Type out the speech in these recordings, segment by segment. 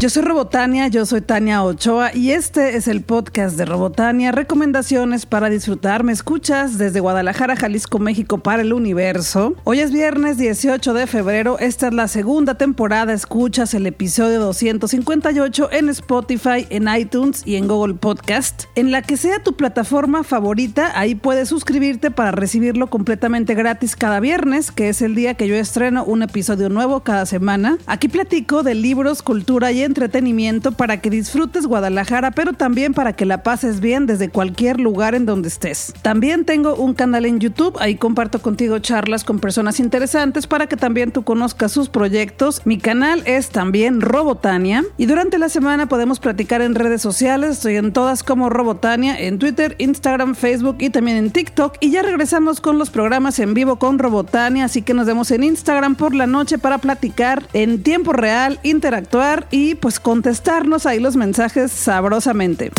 Yo soy Robotania, yo soy Tania Ochoa y este es el podcast de Robotania, recomendaciones para disfrutar. Me escuchas desde Guadalajara, Jalisco, México para el universo. Hoy es viernes 18 de febrero, esta es la segunda temporada, escuchas el episodio 258 en Spotify, en iTunes y en Google Podcast. En la que sea tu plataforma favorita, ahí puedes suscribirte para recibirlo completamente gratis cada viernes, que es el día que yo estreno un episodio nuevo cada semana. Aquí platico de libros, cultura y entretenimiento para que disfrutes Guadalajara, pero también para que la pases bien desde cualquier lugar en donde estés. También tengo un canal en YouTube, ahí comparto contigo charlas con personas interesantes para que también tú conozcas sus proyectos. Mi canal es también Robotania y durante la semana podemos platicar en redes sociales, estoy en todas como Robotania, en Twitter, Instagram, Facebook y también en TikTok y ya regresamos con los programas en vivo con Robotania, así que nos vemos en Instagram por la noche para platicar en tiempo real, interactuar y pues contestarnos ahí los mensajes sabrosamente.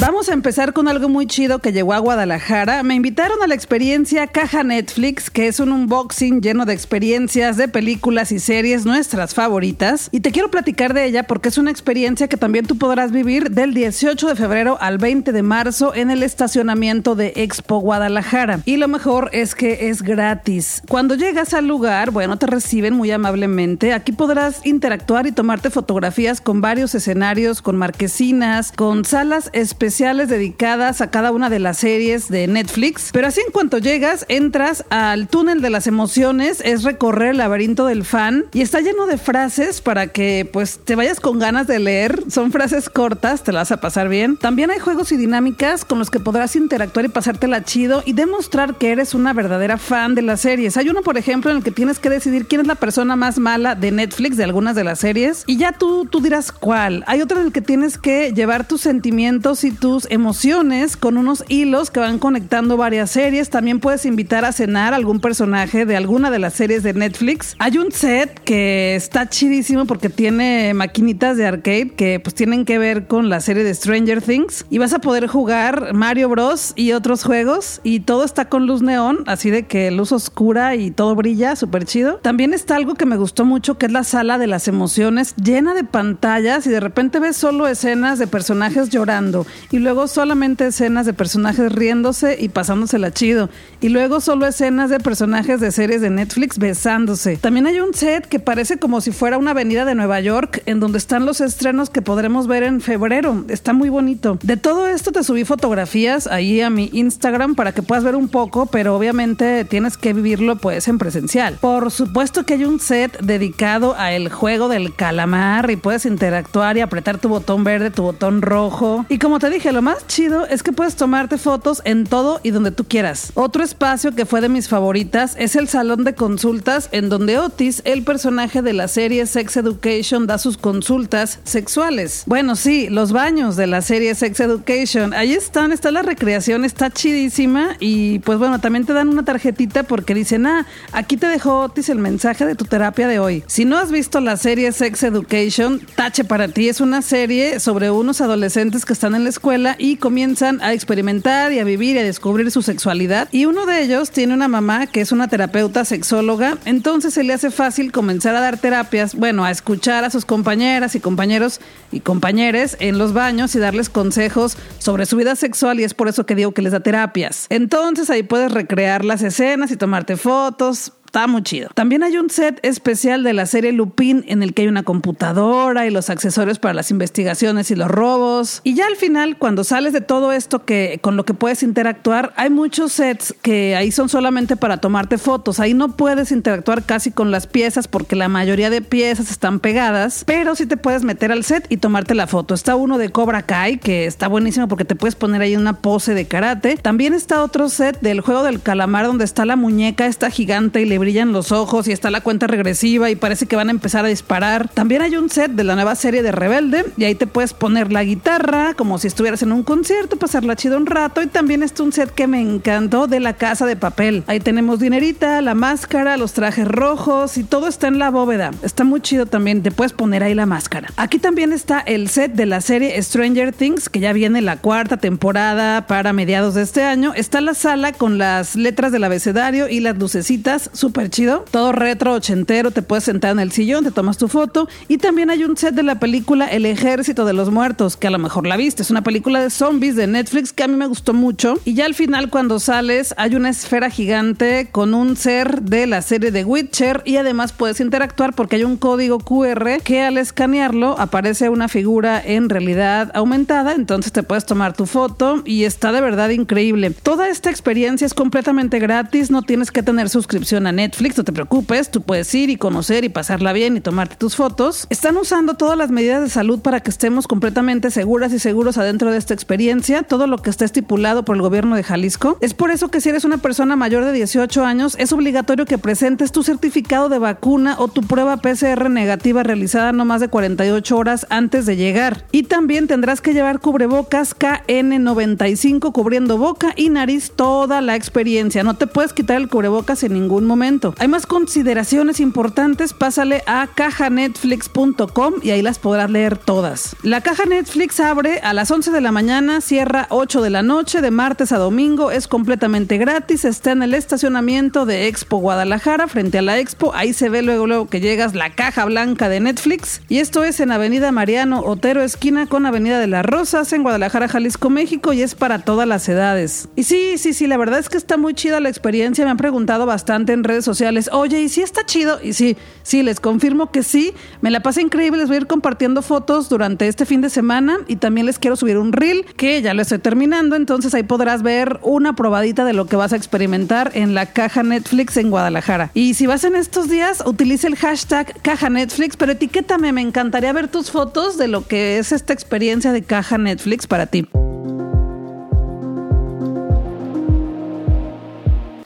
Vamos a empezar con algo muy chido que llegó a Guadalajara. Me invitaron a la experiencia Caja Netflix, que es un unboxing lleno de experiencias de películas y series nuestras favoritas. Y te quiero platicar de ella porque es una experiencia que también tú podrás vivir del 18 de febrero al 20 de marzo en el estacionamiento de Expo Guadalajara. Y lo mejor es que es gratis. Cuando llegas al lugar, bueno, te reciben muy amablemente. Aquí podrás interactuar y tomarte fotografías con varios escenarios, con marquesinas, con salas especiales especiales dedicadas a cada una de las series de Netflix. Pero así en cuanto llegas, entras al túnel de las emociones, es recorrer el laberinto del fan y está lleno de frases para que pues te vayas con ganas de leer. Son frases cortas, te las vas a pasar bien. También hay juegos y dinámicas con los que podrás interactuar y pasártela chido y demostrar que eres una verdadera fan de las series. Hay uno, por ejemplo, en el que tienes que decidir quién es la persona más mala de Netflix, de algunas de las series, y ya tú, tú dirás cuál. Hay otro en el que tienes que llevar tus sentimientos y tus emociones con unos hilos que van conectando varias series. También puedes invitar a cenar a algún personaje de alguna de las series de Netflix. Hay un set que está chidísimo porque tiene maquinitas de arcade que pues tienen que ver con la serie de Stranger Things y vas a poder jugar Mario Bros y otros juegos y todo está con luz neón, así de que luz oscura y todo brilla, súper chido. También está algo que me gustó mucho que es la sala de las emociones llena de pantallas y de repente ves solo escenas de personajes llorando y luego solamente escenas de personajes riéndose y pasándosela chido. Y luego solo escenas de personajes de series de Netflix besándose. También hay un set que parece como si fuera una avenida de Nueva York en donde están los estrenos que podremos ver en febrero. Está muy bonito. De todo esto te subí fotografías ahí a mi Instagram para que puedas ver un poco, pero obviamente tienes que vivirlo pues en presencial. Por supuesto que hay un set dedicado a el juego del calamar y puedes interactuar y apretar tu botón verde, tu botón rojo. Y como te dije, lo más chido es que puedes tomarte fotos en todo y donde tú quieras. Otro espacio que fue de mis favoritas es el salón de consultas en donde Otis, el personaje de la serie Sex Education, da sus consultas sexuales. Bueno, sí, los baños de la serie Sex Education. Ahí están, está la recreación, está chidísima y pues bueno, también te dan una tarjetita porque dicen, ah, aquí te dejó Otis el mensaje de tu terapia de hoy. Si no has visto la serie Sex Education, tache para ti. Es una serie sobre unos adolescentes que están en la escuela y comienzan a experimentar y a vivir y a descubrir su sexualidad. Y uno de ellos tiene una mamá que es una terapeuta sexóloga, entonces se le hace fácil comenzar a dar terapias, bueno, a escuchar a sus compañeras y compañeros y compañeros en los baños y darles consejos sobre su vida sexual y es por eso que digo que les da terapias. Entonces ahí puedes recrear las escenas y tomarte fotos, Está muy chido. También hay un set especial de la serie Lupin en el que hay una computadora y los accesorios para las investigaciones y los robos. Y ya al final, cuando sales de todo esto que con lo que puedes interactuar, hay muchos sets que ahí son solamente para tomarte fotos. Ahí no puedes interactuar casi con las piezas porque la mayoría de piezas están pegadas, pero sí te puedes meter al set y tomarte la foto. Está uno de Cobra Kai que está buenísimo porque te puedes poner ahí una pose de karate. También está otro set del juego del calamar donde está la muñeca esta gigante y le brillan los ojos y está la cuenta regresiva y parece que van a empezar a disparar. También hay un set de la nueva serie de Rebelde y ahí te puedes poner la guitarra como si estuvieras en un concierto, pasarla chido un rato y también está un set que me encantó de la casa de papel. Ahí tenemos dinerita, la máscara, los trajes rojos y todo está en la bóveda. Está muy chido también, te puedes poner ahí la máscara. Aquí también está el set de la serie Stranger Things que ya viene la cuarta temporada para mediados de este año. Está la sala con las letras del abecedario y las lucecitas, súper chido. Todo retro, ochentero, te puedes sentar en el sillón, te tomas tu foto. Y también hay un set de la película El Ejército de los Muertos, que a lo mejor la viste. Es una película de zombies de Netflix que a mí me gustó mucho. Y ya al final, cuando sales, hay una esfera gigante con un ser de la serie de Witcher. Y además puedes interactuar porque hay un código QR que al escanearlo aparece una figura en realidad aumentada. Entonces te puedes tomar tu foto y está de verdad increíble. Toda esta experiencia es completamente gratis, no tienes que tener suscripción a Netflix, no te preocupes, tú puedes ir y conocer y pasarla bien y tomarte tus fotos. Están usando todas las medidas de salud para que estemos completamente seguras y seguros adentro de esta experiencia, todo lo que está estipulado por el gobierno de Jalisco. Es por eso que si eres una persona mayor de 18 años, es obligatorio que presentes tu certificado de vacuna o tu prueba PCR negativa realizada no más de 48 horas antes de llegar. Y también tendrás que llevar cubrebocas KN95 cubriendo boca y nariz toda la experiencia. No te puedes quitar el cubrebocas en ningún momento. Hay más consideraciones importantes, pásale a cajanetflix.com y ahí las podrás leer todas. La caja Netflix abre a las 11 de la mañana, cierra 8 de la noche, de martes a domingo, es completamente gratis, está en el estacionamiento de Expo Guadalajara, frente a la Expo, ahí se ve luego, que llegas la caja blanca de Netflix y esto es en Avenida Mariano Otero, esquina con Avenida de las Rosas, en Guadalajara, Jalisco, México y es para todas las edades. Y sí, sí, sí, la verdad es que está muy chida la experiencia, me han preguntado bastante en redes sociales, oye, ¿y si está chido? Y sí, sí, les confirmo que sí, me la pasé increíble, les voy a ir compartiendo fotos durante este fin de semana y también les quiero subir un reel que ya lo estoy terminando, entonces ahí podrás ver una probadita de lo que vas a experimentar en la caja Netflix en Guadalajara. Y si vas en estos días, utilice el hashtag caja Netflix, pero etiquétame, me encantaría ver tus fotos de lo que es esta experiencia de caja Netflix para ti.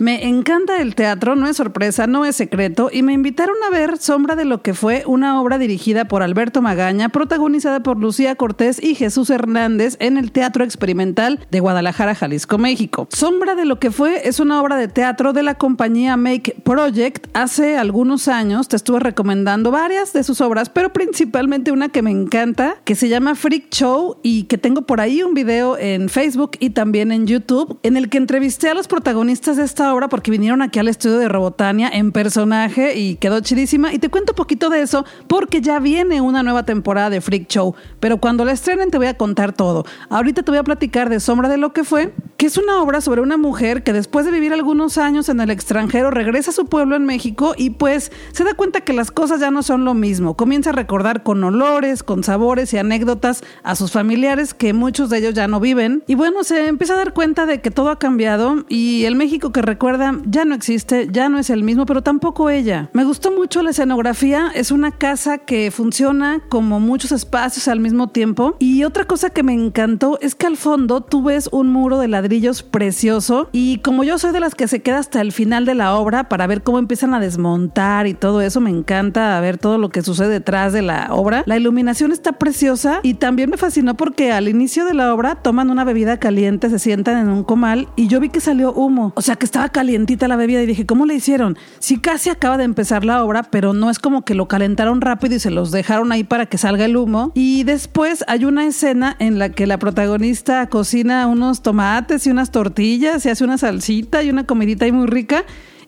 Me encanta el teatro, no es sorpresa, no es secreto, y me invitaron a ver Sombra de lo que fue una obra dirigida por Alberto Magaña, protagonizada por Lucía Cortés y Jesús Hernández en el Teatro Experimental de Guadalajara, Jalisco, México. Sombra de lo que fue es una obra de teatro de la compañía Make Project. Hace algunos años te estuve recomendando varias de sus obras, pero principalmente una que me encanta, que se llama Freak Show y que tengo por ahí un video en Facebook y también en YouTube, en el que entrevisté a los protagonistas de esta obra obra porque vinieron aquí al estudio de Robotania en personaje y quedó chidísima. Y te cuento un poquito de eso porque ya viene una nueva temporada de Freak Show. Pero cuando la estrenen te voy a contar todo. Ahorita te voy a platicar de Sombra de lo que fue, que es una obra sobre una mujer que después de vivir algunos años en el extranjero regresa a su pueblo en México y pues se da cuenta que las cosas ya no son lo mismo. Comienza a recordar con olores, con sabores y anécdotas a sus familiares que muchos de ellos ya no viven. Y bueno, se empieza a dar cuenta de que todo ha cambiado y el México que recuerda ya no existe, ya no es el mismo, pero tampoco ella. Me gustó mucho la escenografía, es una casa que funciona como muchos espacios al mismo tiempo. Y otra cosa que me encantó es que al fondo tú ves un muro de ladrillos precioso y como yo soy de las que se queda hasta el final de la obra para ver cómo empiezan a desmontar y todo eso, me encanta ver todo lo que sucede detrás de la obra. La iluminación está preciosa y también me fascinó porque al inicio de la obra toman una bebida caliente, se sientan en un comal y yo vi que salió humo, o sea que estaba calientita la bebida y dije, ¿cómo le hicieron? Sí, casi acaba de empezar la obra, pero no es como que lo calentaron rápido y se los dejaron ahí para que salga el humo. Y después hay una escena en la que la protagonista cocina unos tomates y unas tortillas y hace una salsita y una comidita ahí muy rica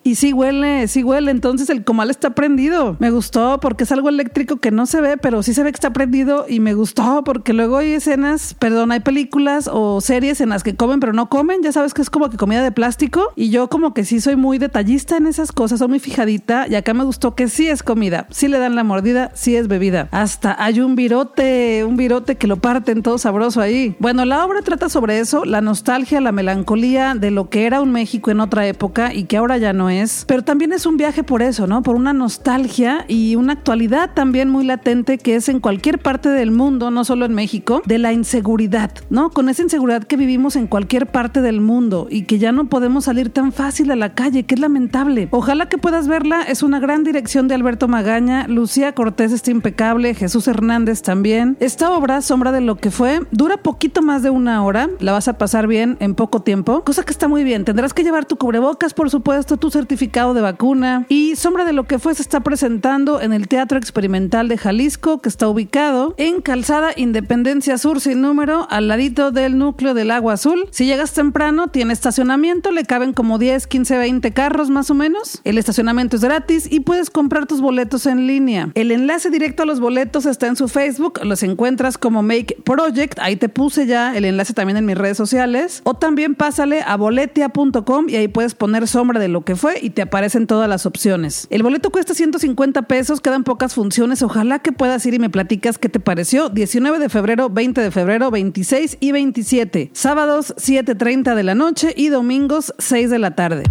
y sí huele, sí huele. Entonces el comal está prendido. Me gustó porque es algo eléctrico que no se ve, pero sí se ve que está prendido. Y me gustó porque luego hay escenas, perdón, hay películas o series en las que comen, pero no comen. Ya sabes que es como que comida de plástico. Y yo como que sí soy muy detallista en esas cosas, soy muy fijadita. Y acá me gustó que sí es comida. Sí le dan la mordida, sí es bebida. Hasta hay un virote, un virote que lo parten todo sabroso ahí. Bueno, la obra trata sobre eso, la nostalgia, la melancolía de lo que era un México en otra época y que ahora ya no es pero también es un viaje por eso, ¿no? Por una nostalgia y una actualidad también muy latente que es en cualquier parte del mundo, no solo en México, de la inseguridad, ¿no? Con esa inseguridad que vivimos en cualquier parte del mundo y que ya no podemos salir tan fácil a la calle, que es lamentable. Ojalá que puedas verla, es una gran dirección de Alberto Magaña, Lucía Cortés está impecable, Jesús Hernández también. Esta obra, Sombra de lo que fue, dura poquito más de una hora, la vas a pasar bien en poco tiempo, cosa que está muy bien. Tendrás que llevar tu cubrebocas, por supuesto, tus certificado de vacuna. Y Sombra de lo que fue se está presentando en el Teatro Experimental de Jalisco, que está ubicado en Calzada Independencia Sur sin número, al ladito del núcleo del Agua Azul. Si llegas temprano, tiene estacionamiento, le caben como 10, 15, 20 carros más o menos. El estacionamiento es gratis y puedes comprar tus boletos en línea. El enlace directo a los boletos está en su Facebook, los encuentras como Make Project, ahí te puse ya el enlace también en mis redes sociales. O también pásale a boletia.com y ahí puedes poner sombra de lo que fue y te aparecen todas las opciones. El boleto cuesta 150 pesos, quedan pocas funciones. Ojalá que puedas ir y me platicas qué te pareció. 19 de febrero, 20 de febrero, 26 y 27. Sábados 7.30 de la noche y domingos 6 de la tarde.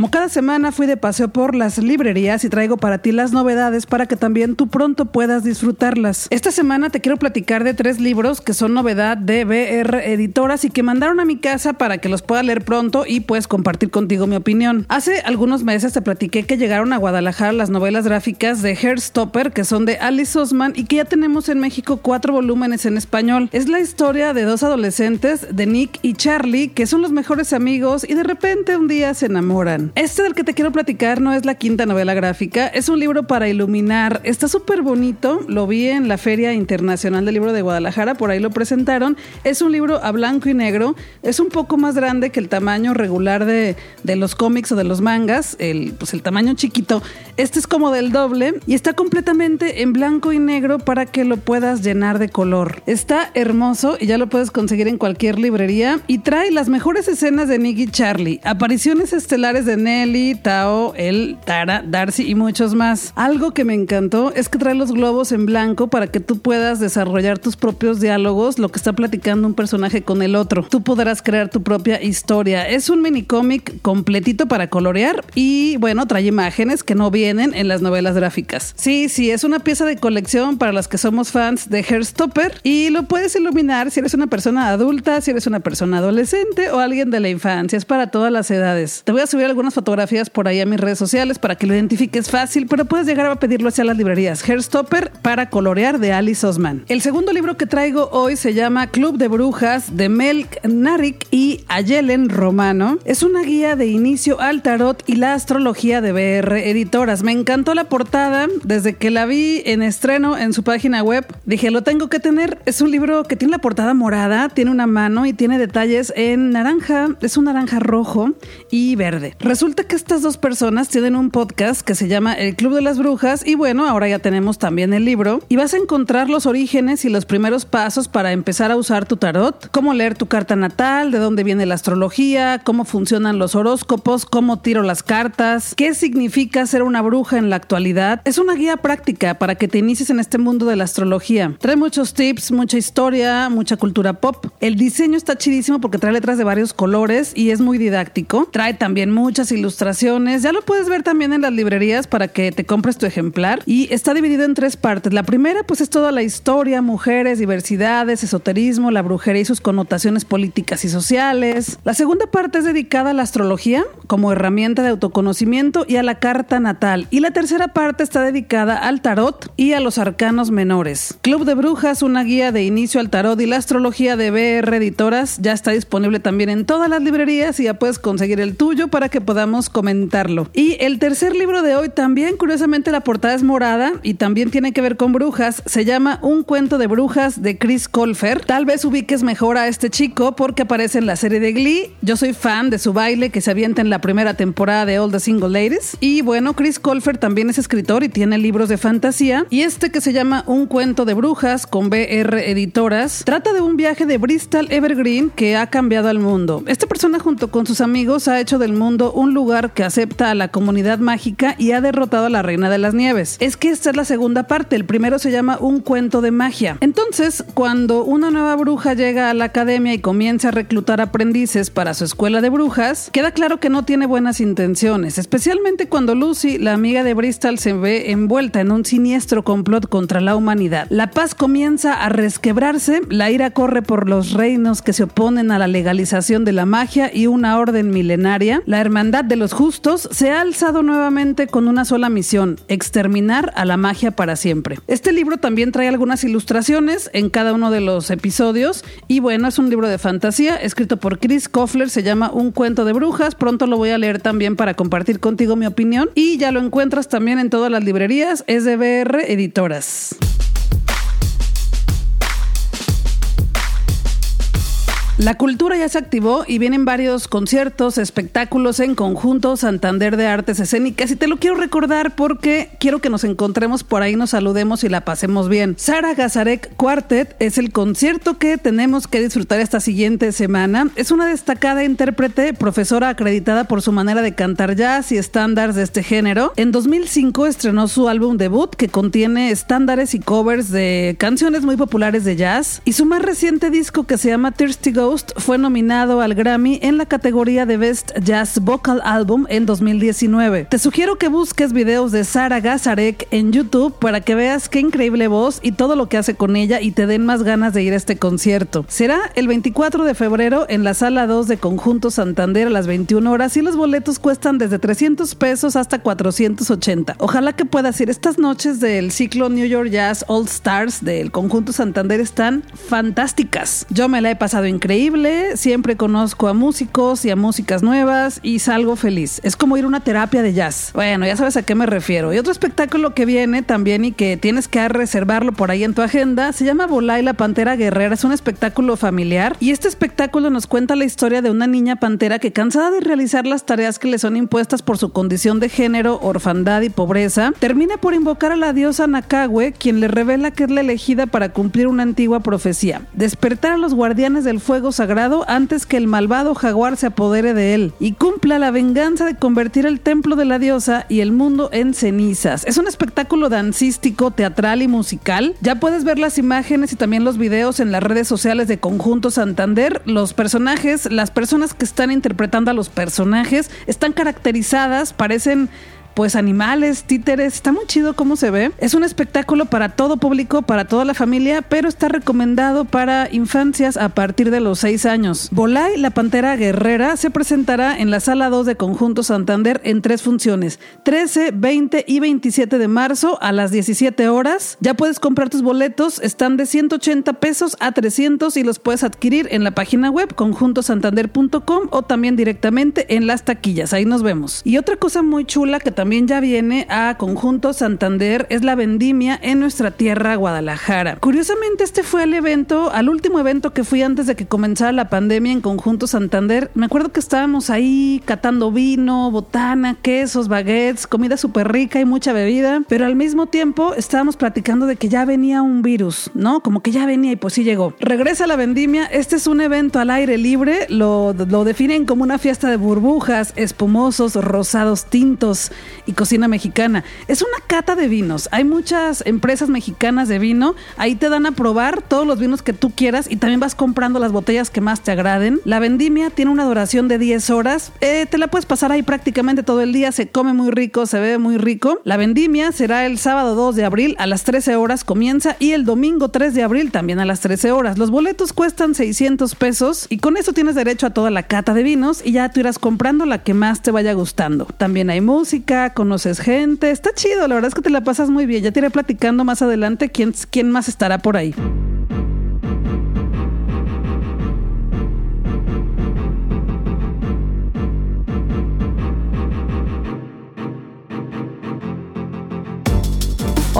Como cada semana fui de paseo por las librerías y traigo para ti las novedades para que también tú pronto puedas disfrutarlas. Esta semana te quiero platicar de tres libros que son novedad de BR Editoras y que mandaron a mi casa para que los pueda leer pronto y pues compartir contigo mi opinión. Hace algunos meses te platiqué que llegaron a Guadalajara las novelas gráficas de Hairstopper que son de Alice Osman y que ya tenemos en México cuatro volúmenes en español. Es la historia de dos adolescentes, de Nick y Charlie, que son los mejores amigos y de repente un día se enamoran. Este del que te quiero platicar no es la quinta novela gráfica, es un libro para iluminar. Está súper bonito, lo vi en la Feria Internacional del Libro de Guadalajara, por ahí lo presentaron. Es un libro a blanco y negro, es un poco más grande que el tamaño regular de, de los cómics o de los mangas, el, pues el tamaño chiquito. Este es como del doble y está completamente en blanco y negro para que lo puedas llenar de color. Está hermoso y ya lo puedes conseguir en cualquier librería y trae las mejores escenas de Nick Charlie, apariciones estelares de Nelly, Tao, El, Tara, Darcy y muchos más. Algo que me encantó es que trae los globos en blanco para que tú puedas desarrollar tus propios diálogos, lo que está platicando un personaje con el otro. Tú podrás crear tu propia historia. Es un mini cómic completito para colorear y bueno, trae imágenes que no vienen en las novelas gráficas. Sí, sí, es una pieza de colección para las que somos fans de Hairstopper y lo puedes iluminar si eres una persona adulta, si eres una persona adolescente o alguien de la infancia. Es para todas las edades. Te voy a subir algo algunas fotografías por ahí a mis redes sociales para que lo identifiques fácil, pero puedes llegar a pedirlo hacia las librerías. Hairstopper para colorear de Alice Osman. El segundo libro que traigo hoy se llama Club de Brujas de Melk Narik y Ayelen Romano. Es una guía de inicio al tarot y la astrología de BR Editoras. Me encantó la portada desde que la vi en estreno en su página web. Dije, lo tengo que tener. Es un libro que tiene la portada morada, tiene una mano y tiene detalles en naranja. Es un naranja rojo y verde. Resulta que estas dos personas tienen un podcast que se llama El Club de las Brujas y bueno, ahora ya tenemos también el libro y vas a encontrar los orígenes y los primeros pasos para empezar a usar tu tarot, cómo leer tu carta natal, de dónde viene la astrología, cómo funcionan los horóscopos, cómo tiro las cartas, qué significa ser una bruja en la actualidad. Es una guía práctica para que te inicies en este mundo de la astrología. Trae muchos tips, mucha historia, mucha cultura pop. El diseño está chidísimo porque trae letras de varios colores y es muy didáctico. Trae también mucha ilustraciones. Ya lo puedes ver también en las librerías para que te compres tu ejemplar. Y está dividido en tres partes. La primera, pues, es toda la historia, mujeres, diversidades, esoterismo, la brujería y sus connotaciones políticas y sociales. La segunda parte es dedicada a la astrología como herramienta de autoconocimiento y a la carta natal. Y la tercera parte está dedicada al tarot y a los arcanos menores. Club de Brujas, una guía de inicio al tarot y la astrología de BR Editoras, ya está disponible también en todas las librerías y ya puedes conseguir el tuyo para que podamos comentarlo. Y el tercer libro de hoy también, curiosamente, la portada es morada y también tiene que ver con brujas. Se llama Un cuento de brujas de Chris Colfer. Tal vez ubiques mejor a este chico porque aparece en la serie de Glee. Yo soy fan de su baile que se avienta en la primera temporada de All the Single Ladies. Y bueno, Chris Colfer también es escritor y tiene libros de fantasía. Y este que se llama Un cuento de brujas con BR Editoras trata de un viaje de Bristol Evergreen que ha cambiado al mundo. Esta persona junto con sus amigos ha hecho del mundo un lugar que acepta a la comunidad mágica y ha derrotado a la Reina de las Nieves. Es que esta es la segunda parte, el primero se llama Un cuento de magia. Entonces, cuando una nueva bruja llega a la academia y comienza a reclutar aprendices para su escuela de brujas, queda claro que no tiene buenas intenciones, especialmente cuando Lucy, la amiga de Bristol, se ve envuelta en un siniestro complot contra la humanidad. La paz comienza a resquebrarse, la ira corre por los reinos que se oponen a la legalización de la magia y una orden milenaria. La hermandad de los justos se ha alzado nuevamente con una sola misión, exterminar a la magia para siempre. Este libro también trae algunas ilustraciones en cada uno de los episodios y bueno, es un libro de fantasía escrito por Chris Koffler, se llama Un cuento de brujas, pronto lo voy a leer también para compartir contigo mi opinión y ya lo encuentras también en todas las librerías, es de BR Editoras. La cultura ya se activó y vienen varios conciertos, espectáculos en conjunto Santander de Artes Escénicas y te lo quiero recordar porque quiero que nos encontremos por ahí, nos saludemos y la pasemos bien. Sara Gazarek Quartet es el concierto que tenemos que disfrutar esta siguiente semana. Es una destacada intérprete, profesora acreditada por su manera de cantar jazz y estándares de este género. En 2005 estrenó su álbum debut que contiene estándares y covers de canciones muy populares de jazz y su más reciente disco que se llama Thirsty Go fue nominado al Grammy en la categoría de Best Jazz Vocal Album en 2019. Te sugiero que busques videos de Sara Gazarek en YouTube para que veas qué increíble voz y todo lo que hace con ella y te den más ganas de ir a este concierto. Será el 24 de febrero en la sala 2 de Conjunto Santander a las 21 horas y los boletos cuestan desde 300 pesos hasta 480. Ojalá que puedas ir. Estas noches del ciclo New York Jazz All Stars del Conjunto Santander están fantásticas. Yo me la he pasado increíble siempre conozco a músicos y a músicas nuevas y salgo feliz. Es como ir a una terapia de jazz. Bueno, ya sabes a qué me refiero. Y otro espectáculo que viene también y que tienes que reservarlo por ahí en tu agenda se llama Volá la Pantera Guerrera. Es un espectáculo familiar y este espectáculo nos cuenta la historia de una niña pantera que cansada de realizar las tareas que le son impuestas por su condición de género, orfandad y pobreza, termina por invocar a la diosa Nakagwe, quien le revela que es la elegida para cumplir una antigua profecía, despertar a los guardianes del fuego sagrado antes que el malvado jaguar se apodere de él y cumpla la venganza de convertir el templo de la diosa y el mundo en cenizas. Es un espectáculo dancístico, teatral y musical. Ya puedes ver las imágenes y también los videos en las redes sociales de Conjunto Santander. Los personajes, las personas que están interpretando a los personajes están caracterizadas, parecen pues animales, títeres, está muy chido cómo se ve. Es un espectáculo para todo público, para toda la familia, pero está recomendado para infancias a partir de los 6 años. Volay, la pantera guerrera, se presentará en la sala 2 de Conjunto Santander en tres funciones, 13, 20 y 27 de marzo a las 17 horas. Ya puedes comprar tus boletos, están de 180 pesos a 300 y los puedes adquirir en la página web conjuntosantander.com o también directamente en las taquillas. Ahí nos vemos. Y otra cosa muy chula que también ya viene a Conjunto Santander es la vendimia en nuestra tierra Guadalajara. Curiosamente este fue el evento, al último evento que fui antes de que comenzara la pandemia en Conjunto Santander. Me acuerdo que estábamos ahí catando vino, botana, quesos, baguettes, comida súper rica y mucha bebida, pero al mismo tiempo estábamos platicando de que ya venía un virus, ¿no? Como que ya venía y pues sí llegó. Regresa la vendimia, este es un evento al aire libre, lo, lo definen como una fiesta de burbujas, espumosos, rosados, tintos, y cocina mexicana. Es una cata de vinos. Hay muchas empresas mexicanas de vino. Ahí te dan a probar todos los vinos que tú quieras y también vas comprando las botellas que más te agraden. La vendimia tiene una duración de 10 horas. Eh, te la puedes pasar ahí prácticamente todo el día. Se come muy rico, se bebe muy rico. La vendimia será el sábado 2 de abril a las 13 horas comienza y el domingo 3 de abril también a las 13 horas. Los boletos cuestan 600 pesos y con eso tienes derecho a toda la cata de vinos y ya tú irás comprando la que más te vaya gustando. También hay música conoces gente, está chido, la verdad es que te la pasas muy bien. Ya te iré platicando más adelante quién, quién más estará por ahí.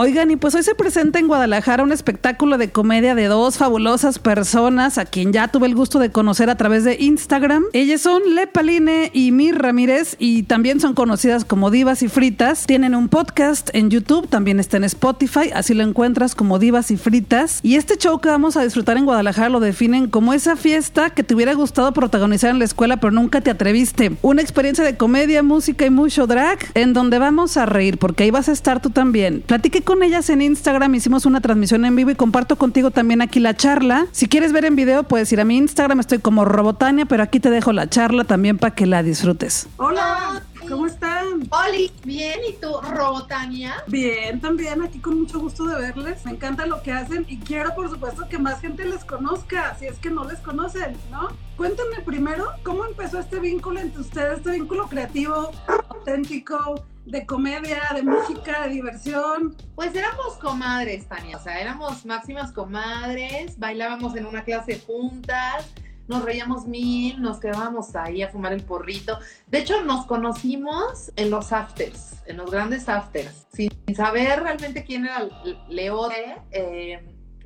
Oigan, y pues hoy se presenta en Guadalajara un espectáculo de comedia de dos fabulosas personas a quien ya tuve el gusto de conocer a través de Instagram. Ellas son Lepaline y Mir Ramírez y también son conocidas como Divas y Fritas. Tienen un podcast en YouTube, también está en Spotify, así lo encuentras como Divas y Fritas. Y este show que vamos a disfrutar en Guadalajara lo definen como esa fiesta que te hubiera gustado protagonizar en la escuela pero nunca te atreviste. Una experiencia de comedia, música y mucho drag en donde vamos a reír porque ahí vas a estar tú también. Platique con ellas en Instagram, hicimos una transmisión en vivo y comparto contigo también aquí la charla. Si quieres ver en video, puedes ir a mi Instagram, estoy como Robotania, pero aquí te dejo la charla también para que la disfrutes. Hola, ¿cómo están? Oli, bien, ¿y tú, Robotania? Bien, también, aquí con mucho gusto de verles. Me encanta lo que hacen y quiero, por supuesto, que más gente les conozca, si es que no les conocen, ¿no? cuéntenme primero cómo empezó este vínculo entre ustedes, este vínculo creativo, auténtico, de comedia, de música, de diversión. Pues éramos comadres, Tania, o sea, éramos máximas comadres, bailábamos en una clase juntas, nos reíamos mil, nos quedábamos ahí a fumar el porrito. De hecho, nos conocimos en los afters, en los grandes afters, sin saber realmente quién era Leode. Eh,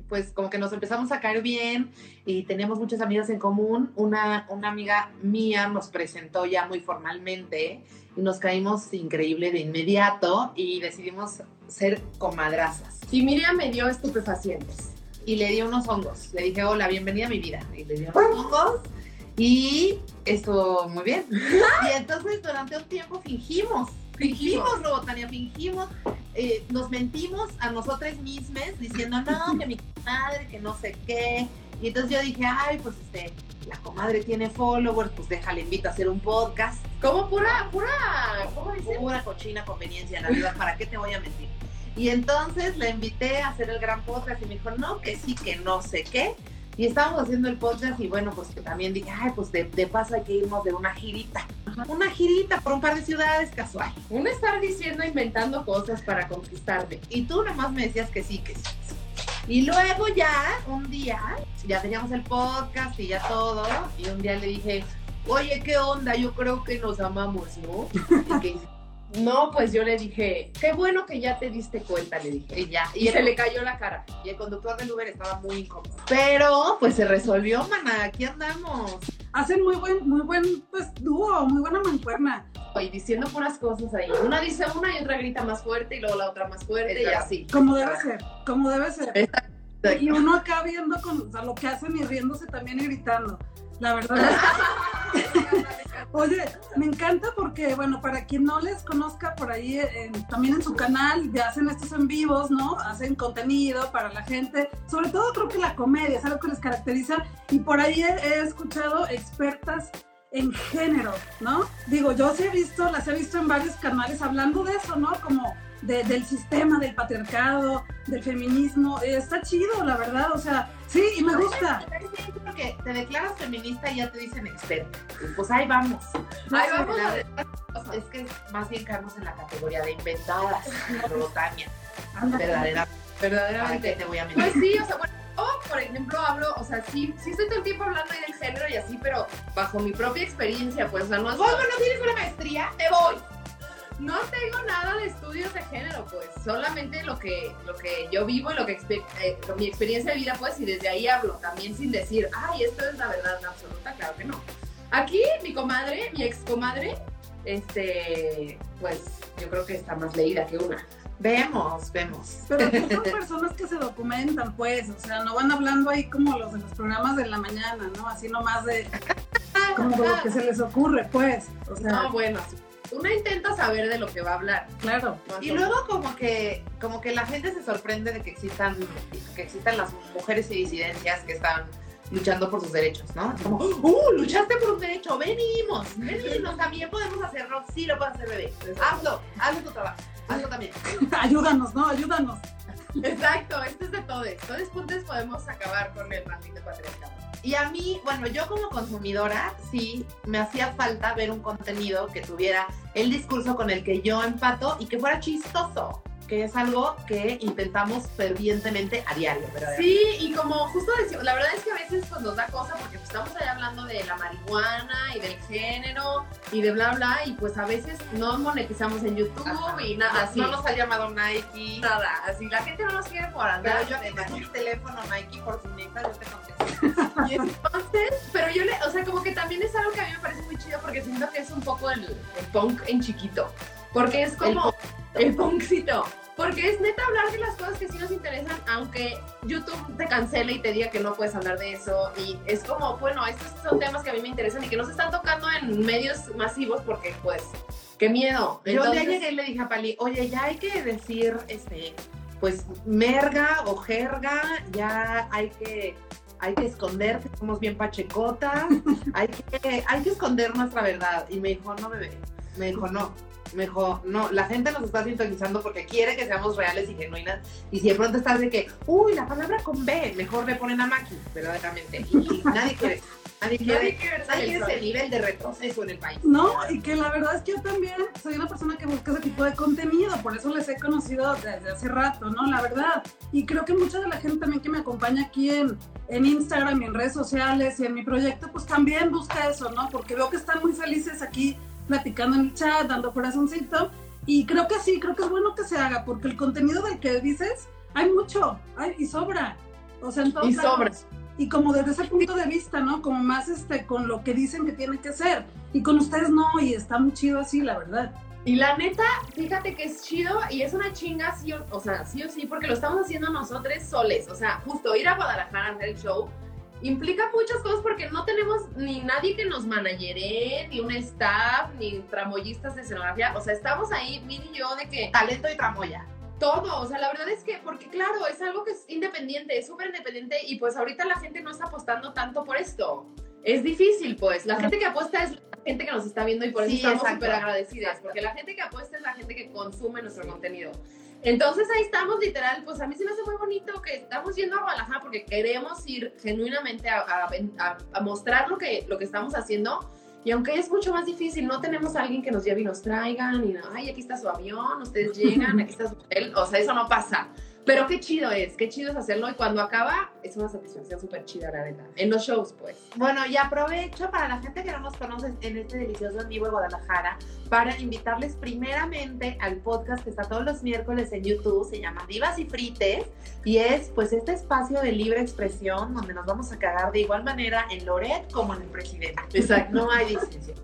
pues como que nos empezamos a caer bien y teníamos muchas amigas en común. Una, una amiga mía nos presentó ya muy formalmente nos caímos increíble de inmediato y decidimos ser comadrazas. Y Miriam me dio estupefacientes. Y le dio unos hongos. Le dije, hola, bienvenida a mi vida. Y le dio unos hongos y estuvo muy bien. y entonces durante un tiempo fingimos Fingimos, Robotania, fingimos, eh, nos mentimos a nosotras mismas diciendo, no, que mi madre, que no sé qué. Y entonces yo dije, ay, pues este, la comadre tiene followers, pues déjale, invito a hacer un podcast. Como pura, pura, ¿cómo dice? Pura cochina conveniencia, la verdad, ¿para qué te voy a mentir? Y entonces la invité a hacer el gran podcast y me dijo, no, que sí, que no sé qué. Y estábamos haciendo el podcast y bueno, pues que también dije, ay, pues de, de paso hay que irnos de una girita. Una girita por un par de ciudades casual. Uno estar diciendo, inventando cosas para conquistarme. Y tú nomás me decías que sí, que sí. Y luego ya, un día, ya teníamos el podcast y ya todo, y un día le dije, oye, ¿qué onda? Yo creo que nos amamos, ¿no? Y que no, pues yo le dije, qué bueno que ya te diste cuenta, le dije. Y ya. Y, se le cayó la cara. Y el conductor del Uber estaba muy incómodo. Pero, pues se resolvió, mana. Aquí andamos. Hacen muy buen, muy buen, pues, dúo, muy buena mancuerna. Y diciendo puras cosas ahí. Una dice una y otra grita más fuerte y luego la otra más fuerte y así. Como debe ser, como debe ser. Y uno acá viendo con, o sea, lo que hacen y riéndose también y gritando. La verdad. Oye, me encanta porque, bueno, para quien no les conozca por ahí, también en su canal ya hacen estos en vivos, ¿no? Hacen contenido para la gente, sobre todo creo que la comedia es algo que les caracteriza y por ahí he, escuchado expertas en género, ¿no? Digo, yo sí he visto, las he visto en varios canales hablando de eso, ¿no? Como del sistema, del patriarcado, del feminismo. está chido, la verdad, o sea, sí, y me gusta. Porque te declaras feminista y ya te dicen experta. Pues ahí vamos. Ahí vamos. es que más bien caemos en la categoría de inventadas, Tania. Verdadera, verdaderamente te voy a. Pues sí, o sea, bueno. Yo, por ejemplo, hablo, o sea, sí, sí estoy todo el tiempo hablando ahí del género y así, pero bajo mi propia experiencia, pues, o sea, no es... ¿Vos no tienes una maestría? Te voy. No tengo nada de estudios de género, pues, solamente lo que, lo que yo vivo y lo que eh, mi experiencia de vida, pues, y desde ahí hablo, también sin decir, ay, esto es la verdad absoluta, claro que no. Aquí mi comadre, mi ex comadre, este, pues, yo creo que está más leída que una. Vemos, vemos. Pero son personas que se documentan, pues, o sea, no van hablando ahí como los de los programas de la mañana, ¿no? Así nomás de como lo que se les ocurre, pues. O sea, no, bueno, uno intenta saber de lo que va a hablar. Claro. Y luego como que, como que la gente se sorprende de que existan, que existan las mujeres y disidencias que están luchando por sus derechos, ¿no? como, ¡uh! Luchaste por un derecho, venimos, venimos, también podemos hacerlo, sí lo puedes hacer, bebé. Hazlo, hazlo tu trabajo, hazlo también. Ayúdanos, ¿no? Ayúdanos. Exacto, esto es de todos. Todos puntos podemos acabar con el maldito patriarcado. Y a mí, bueno, yo como consumidora, sí, me hacía falta ver un contenido que tuviera el discurso con el que yo empato y que fuera chistoso que es algo que intentamos fervientemente a diario. ¿verdad? Sí, y como justo decimos, la verdad es que a veces pues, nos da cosa porque pues, estamos ahí hablando de la marihuana y del género y de bla bla y pues a veces no monetizamos en YouTube y nada así. No nos ha llamado Nike. Nada, así la gente no nos quiere por andar. Pero yo tengo mi teléfono Nike por si necesitas, yo te contesto. Y entonces, pero yo le, o sea, como que también es algo que a mí me parece muy chido porque siento que es un poco el, punk en chiquito. Porque es como el, el punkcito. Porque es neta hablar de las cosas que sí nos interesan, aunque YouTube te cancele y te diga que no puedes hablar de eso. Y es como, bueno, estos son temas que a mí me interesan y que no se están tocando en medios masivos porque, pues, qué miedo. Yo Entonces, llegué y le dije a Pali, oye, ya hay que decir, este, pues, merga o jerga, ya hay que hay que esconder que somos bien pachecotas, hay que, hay que esconder nuestra verdad. Y me dijo, no, bebé, me dijo, no, mejor, no, la gente nos está sintonizando porque quiere que seamos reales y genuinas. Y si de pronto estás de que, uy, la palabra con B, mejor le ponen a Maki, verdaderamente. Y, nadie quiere. Nadie quiere, nadie quiere ese nivel de retroceso en el país. No, y que la verdad es que yo también soy una persona que busca ese tipo de contenido, por eso les he conocido desde hace rato, ¿no? La verdad. Y creo que mucha de la gente también que me acompaña aquí en, en Instagram y en redes sociales y en mi proyecto, pues también busca eso, ¿no? Porque veo que están muy felices aquí platicando en el chat, dando corazoncito. Y creo que sí, creo que es bueno que se haga, porque el contenido del que dices, hay mucho, hay, y sobra. O sea, en todos Y lados. sobra. Y como desde ese punto de vista, ¿no? Como más este, con lo que dicen que tiene que ser. Y con ustedes no, y está muy chido así, la verdad. Y la neta, fíjate que es chido y es una chinga, sí o, o sea, sí o sí, porque lo estamos haciendo nosotros soles. O sea, justo ir a Guadalajara a hacer el show implica muchas cosas porque no tenemos ni nadie que nos managere, ni un staff, ni tramoyistas de escenografía. O sea, estamos ahí, Min y yo, de que Talento y tramoya. todo, o sea, la verdad es que, porque claro, es algo que es independiente, es súper independiente y pues ahorita la gente no está apostando tanto por esto. Es difícil, pues. La gente que apuesta es la gente que nos está viendo y por eso Sí, estamos súper agradecidas, porque la gente que apuesta es la gente que consume nuestro contenido. Entonces ahí estamos, literal, pues a mí se me hace muy bonito que estamos yendo a Guadalajara porque queremos ir genuinamente a, a- a- a mostrar lo que, lo que estamos haciendo. Y aunque es mucho más difícil, no tenemos a alguien que nos lleve y nos traigan, y ay, aquí está su avión, ustedes llegan, aquí está su hotel, o sea, eso no pasa. Pero qué chido es, qué chido es hacerlo, y cuando acaba, es una satisfacción súper chida, la neta. En los shows, pues. Bueno, y aprovecho para la gente que no nos conoce en este delicioso en vivo de Guadalajara para invitarles primeramente al podcast que está todos los miércoles en YouTube, se llama Divas y Frites, y es pues este espacio de libre expresión donde nos vamos a cagar de igual manera en Loret como en el presidente. Exacto. No hay distinción.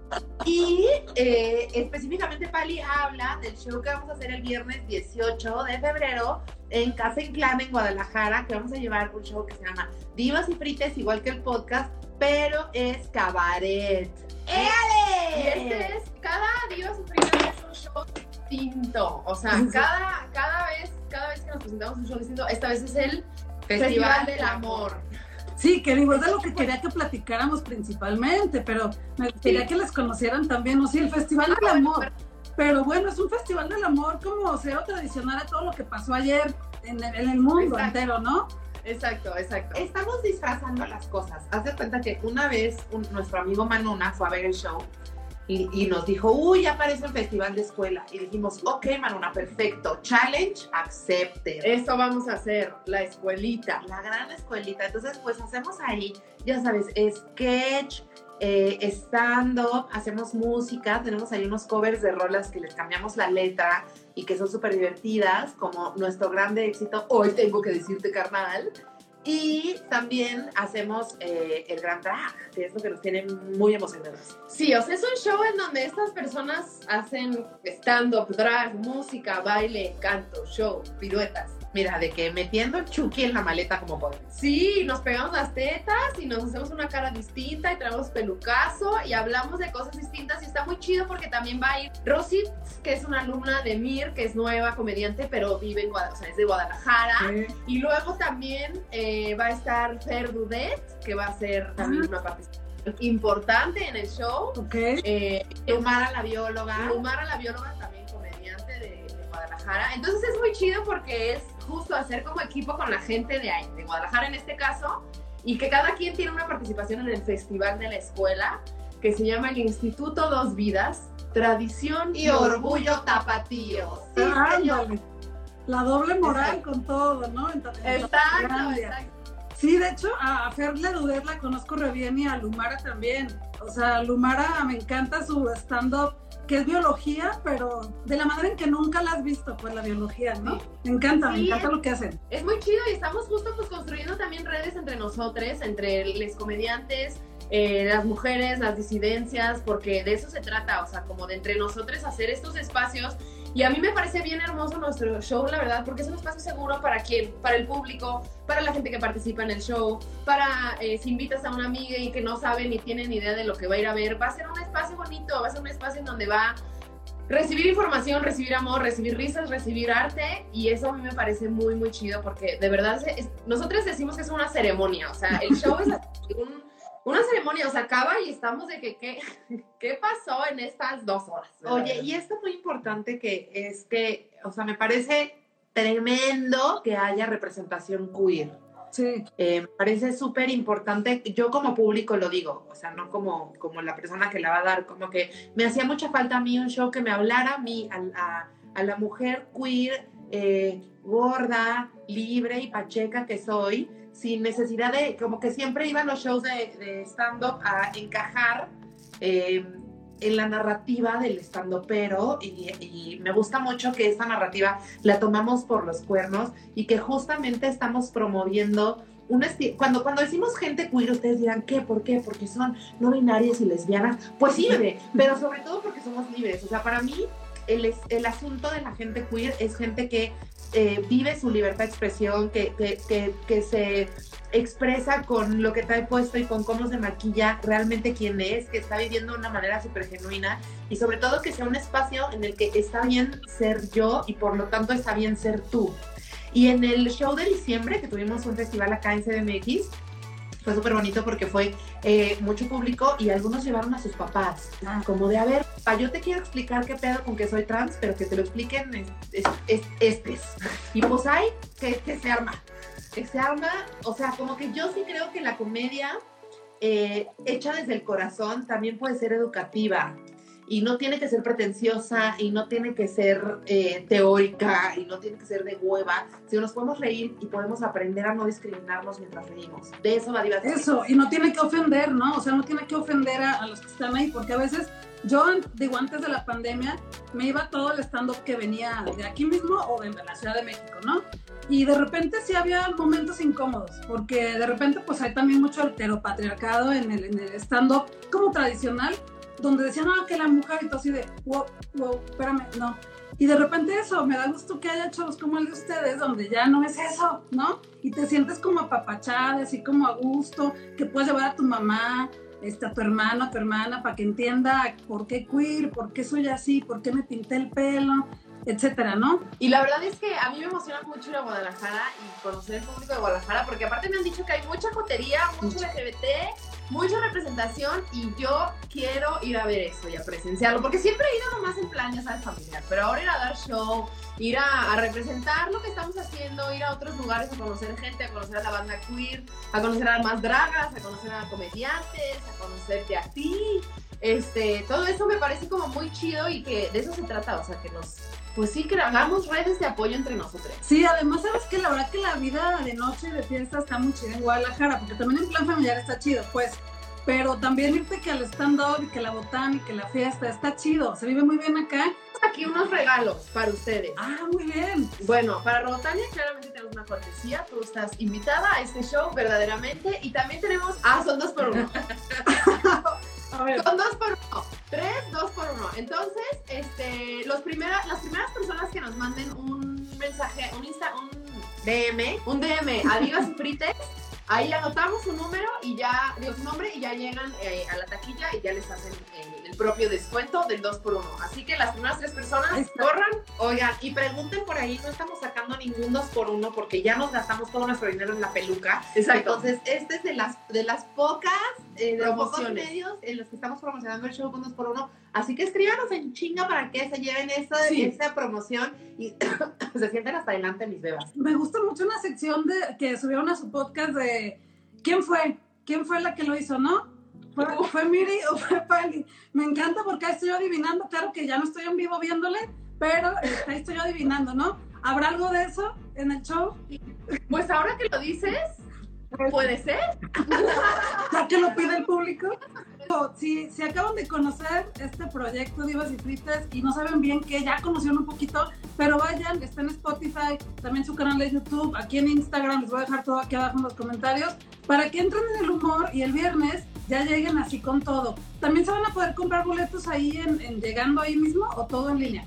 Y eh, específicamente Pali habla del show que vamos a hacer el viernes 18 de febrero en Casa Inclán en Guadalajara, que vamos a llevar un show que se llama Divas y Frites, igual que el podcast, pero es cabaret. Y este es, cada Dios es un show distinto. O sea, cada, cada vez, cada vez que nos presentamos un show distinto, esta vez es el Festival del Amor. Sí, que digo, es de lo que quería que platicáramos principalmente, pero me gustaría Sí. que les conocieran también, o sí, el Festival del Ah, bueno, Amor. Pero bueno, es un Festival del Amor como cero tradicional a todo lo que pasó ayer en el, en el mundo Exacto. entero, ¿no? Exacto, exacto. Estamos disfrazando las cosas. Haz de cuenta que una vez un- nuestro amigo Manuna fue a ver el show y, y nos dijo, uy, ya aparece el festival de escuela. Y dijimos, ok, Manuna, perfecto. Challenge accepted. Eso vamos a hacer, la escuelita. la gran escuelita. Entonces, pues hacemos ahí, ya sabes, sketch, eh, stand-up, hacemos música, tenemos ahí unos covers de rolas que les cambiamos la letra y que son súper divertidas, como nuestro grande éxito, Hoy tengo que decirte carnal. Y también hacemos eh, el gran drag, que es lo que nos tiene muy emocionados. Sí, o sea, es un show en donde estas personas hacen stand-up, drag, música, baile, canto, show, piruetas. Mira, de que metiendo chuki en la maleta como podemos. Sí, nos pegamos las tetas y nos hacemos una cara distinta y traemos pelucazo y hablamos de cosas distintas y está muy chido porque también va a ir Rosy, que es una alumna de Mir, que es nueva comediante, pero vive en Guadalajara, o sea, es de Guadalajara. Y luego también eh, va a estar Fer Dudet, que va a ser también una participación importante en el show. Ok. Eh, Lumara, la bióloga. Lumara, la bióloga, también comediante de, de Guadalajara. Entonces es muy chido porque es justo hacer como equipo con la gente de ahí, de Guadalajara en este caso, y que cada quien tiene una participación en el festival de la escuela que se llama el Instituto Dos Vidas, Tradición Y orgullo tapatío. Sí, Ah. La doble moral con todo, ¿no? En- en Exacto, exacto. Sí, de hecho, a Fer Ledudet la conozco re bien y a Lumara también. O sea, Lumara me encanta su stand-up, que es biología, pero de la manera en que nunca la has visto, pues la biología, ¿no? Me encanta, me encanta lo que hacen. Es muy chido y estamos justo pues construyendo también redes entre nosotros, entre los comediantes, eh, las mujeres, las disidencias, porque de eso se trata, o sea, como de entre nosotros hacer estos espacios. Y a mí me parece bien hermoso nuestro show, la verdad, porque es un espacio seguro para quien, para el público, para la gente que participa en el show, para eh, si invitas a una amiga y que no sabe ni tiene ni idea de lo que va a ir a ver, va a ser un espacio bonito, va a ser un espacio en donde va recibir información, recibir amor, recibir risas, recibir arte y eso a mí me parece muy muy chido porque de verdad es- nosotros decimos que es una ceremonia, o sea, el show es un una ceremonia, o sea, acaba y estamos de que, ¿qué, qué pasó en estas dos horas? Oye, y esto muy importante que es que, o sea, me parece tremendo que haya representación queer. Sí. Eh, me parece súper importante, yo como público lo digo, o sea, no como, como la persona que la va a dar, como que me hacía mucha falta a mí un show que me hablara a mí, a, a- a la mujer queer, eh, gorda, libre y pacheca que soy, sin necesidad de, como que siempre iba a los shows de, de stand-up a encajar eh, en la narrativa del stand-upero y, y me gusta mucho que esta narrativa la tomamos por los cuernos y que justamente estamos promoviendo un cuando cuando decimos gente queer ustedes dirán qué por qué porque son no binarias y lesbianas. Pues sí bebé pero sobre todo porque somos libres. O sea para mí el, el asunto de la gente queer es gente que eh, vive su libertad de expresión que, que, que, se expresa con lo que trae puesto y con cómo se maquilla realmente quién es, que está viviendo de una manera súper genuina y sobre todo que sea un espacio en el que está bien ser yo y por lo tanto está bien ser tú. Y en el show de diciembre, que tuvimos un festival acá en CDMX, fue súper bonito porque fue eh, mucho público y algunos llevaron a sus papás. Ah. Como de, a ver, pa, yo te quiero explicar qué pedo con que soy trans, pero que te lo expliquen es, es, es- estes. Y pues hay que, que se arma. Que se arma, o sea, como que yo sí creo que la comedia eh, hecha desde el corazón también puede ser educativa y no tiene que ser pretenciosa y no tiene que ser eh, teórica y no tiene que ser de hueva, sino nos podemos reír y podemos aprender a no discriminarnos mientras reímos. De eso va Divas Eso, y no tiene que ofender, ¿no? O sea, no tiene que ofender a, a los que están ahí, porque a veces yo, digo, antes de la pandemia, me iba todo el stand-up que venía de aquí mismo o de la Ciudad de México, ¿no? Y de repente sí había momentos incómodos, porque de repente pues hay también mucho heteropatriarcado en el, en el stand-up como tradicional, donde decían, no, que la mujer y todo así de, wow, wow, espérame, no. Y de repente eso, me da gusto que haya shows como el de ustedes, donde ya no es eso, ¿no? Y te sientes como apapachada, así como a gusto, que puedes llevar a tu mamá, este, a tu hermano, a tu hermana, para que entienda por qué queer, por qué soy así, por qué me pinté el pelo, etcétera, ¿no? Y la verdad es que a mí me emociona mucho ir a Guadalajara y conocer el público de Guadalajara, porque aparte me han dicho que hay mucha jotería, mucho LGBT, mucha representación y yo quiero ir a ver eso y a presenciarlo, porque siempre he ido nomás en plan, ya sabes, familiar, pero ahora ir a dar show, ir a, a representar lo que estamos haciendo, ir a otros lugares a conocer gente, a conocer a la banda queer, a conocer a más dragas, a conocer a comediantes, a conocerte a ti. Este, todo eso me parece como muy chido y que de eso se trata, o sea, que nos, pues sí, que hagamos redes de apoyo entre nosotros. Sí, además sabes que la verdad que la vida de noche y de fiesta está muy chida en Guadalajara, porque también en plan familiar está chido, pues. Pero también irte que al stand-up y que la botana y que la fiesta está chido, se vive muy bien acá. Aquí unos regalos para ustedes. Ah, muy bien. Bueno, para Robotania claramente tenemos una cortesía. Tú estás invitada a este show verdaderamente. Y también tenemos. Ah, son dos por uno. A ver, Son dos por uno. Tres, dos por uno. Entonces, este, los las primeras nos manden un mensaje, un Insta, un DM. un DM a Divas y Frites, ahí anotamos su número y ya, digo su nombre y ya llegan eh, a la taquilla y ya les hacen el, el propio descuento del 2 por 1 Así que las primeras tres personas está. corran. Oigan, y pregunten por ahí, no estamos sacando ningún dos por uno porque ya nos gastamos todo nuestro dinero en la peluca. Exacto. Entonces, este es de las, de las pocas, eh, de los pocos medios en los que estamos promocionando el show con dos por uno. Así que escríbanos en chinga para que se lleven esta, Sí. esta promoción y se sienten hasta adelante mis bebas. me gusta mucho una sección de que subieron a su podcast de ¿quién fue? ¿Quién fue la que lo hizo, no? ¿Fue, fue Miri o fue Pali? Me encanta porque ahí estoy adivinando, claro que ya no estoy en vivo viéndole, pero ahí estoy adivinando, ¿no? ¿Habrá algo de eso en el show? Pues ahora que lo dices, puede ser. ya que lo pide el público. Si, si acaban de conocer este proyecto Divas y Frites y no saben bien que ya conocieron un poquito, pero vayan, está en Spotify, también su canal de YouTube, aquí en Instagram, les voy a dejar todo aquí abajo en los comentarios, para que entren en el humor y el viernes ya lleguen así con todo. También se van a poder comprar boletos ahí en, en llegando ahí mismo o todo en línea.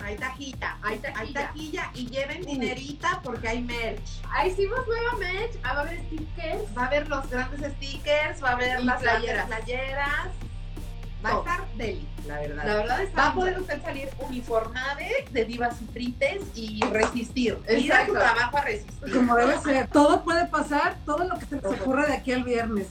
Hay taquilla, Hay taquilla. hay taquilla y lleven dinerita porque hay merch. Ahí hicimos nueva merch, ah, va a haber stickers. Va a haber los grandes stickers, va a haber Y las playeras. Va a estar deli, la verdad. La verdad es que Va a poder usted salir uniformade de divas y frites y resistir. Ir a Exacto. trabajo a resistir. Como debe ser. Todo puede pasar, todo lo que se les ocurre de aquí al viernes.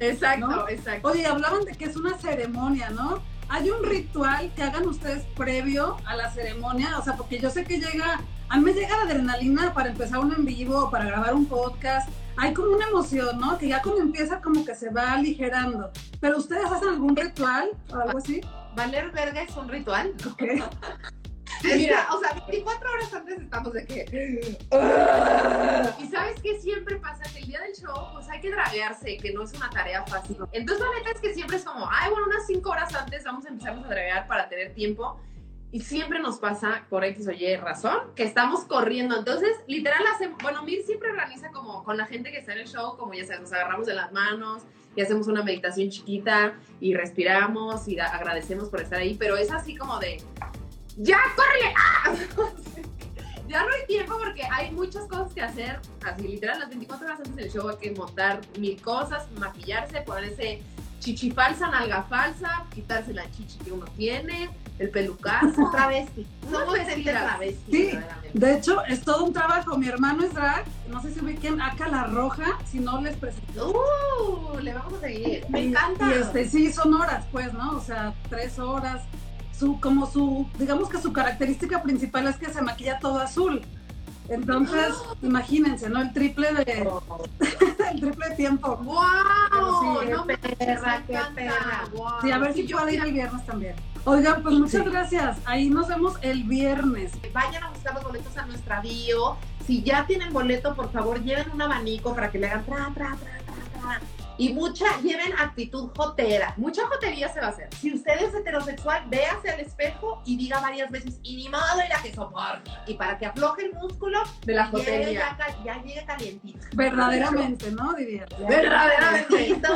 Exacto, ¿no? exacto. Oye, hablaban de que es una ceremonia, ¿no? ¿Hay un ritual que hagan ustedes previo a la ceremonia? O sea, porque yo sé que llega, a mí me llega la adrenalina para empezar un en vivo para grabar un podcast. Hay como una emoción, ¿no? Que ya cuando empieza como que se va aligerando. Pero ustedes hacen algún ritual o algo así? Valer verga es un ritual. Ok. Mira, o sea, 24 horas antes estamos de que. Y sabes que siempre pasa que el día del show, pues hay que draguearse, que no es una tarea fácil. Entonces la neta es que siempre es como, ay, bueno, unas 5 horas antes vamos a empezarnos a draguear para tener tiempo. Y siempre nos pasa, por X o Y razón, que estamos corriendo. Entonces, literal, hacemos, bueno, Mir siempre organiza como con la gente que está en el show, como ya sabes, nos agarramos de las manos y hacemos una meditación chiquita y respiramos y agradecemos por estar ahí, pero es así como de, ya, córrele, ¡Ah! ya no hay tiempo porque hay muchas cosas que hacer, así literal, las 24 horas antes del show hay que montar mil cosas, maquillarse, ponerse chichi falsa, nalga falsa, quitarse la chichi que uno tiene, el pelucazo, Travesti. Somos gente travesti. Sí. De hecho, es todo un trabajo. Mi hermano es drag. No sé si ubiquen Aca la Roja, si no les presento. Uh, le vamos a seguir. Me Y- encanta. Y este, sí, son horas, pues, ¿no? O sea, tres horas. Su, como su, digamos que su característica principal es que se maquilla todo azul. Entonces, imagínense, ¿no? El triple de, el triple de tiempo. ¡Wow! Sí, no qué perra, me qué perra. Wow. Sí, a ver si yo puedo ir el viernes también. Oigan, pues muchas Sí. gracias. Ahí nos vemos el viernes. Vayan a buscar los boletos a nuestra bio. Si ya tienen boleto, por favor, lleven un abanico para que le hagan tra, tra, tra, tra, tra. Y mucha, lleven actitud jotera. Mucha jotería se va a hacer. Si usted es heterosexual, véase al espejo y diga varias veces, y ni modo, y la que soporte. Y para que afloje el músculo De la jotería. Ya, ya llegue calientito. Verdaderamente, ¿no? Diría. Verdaderamente.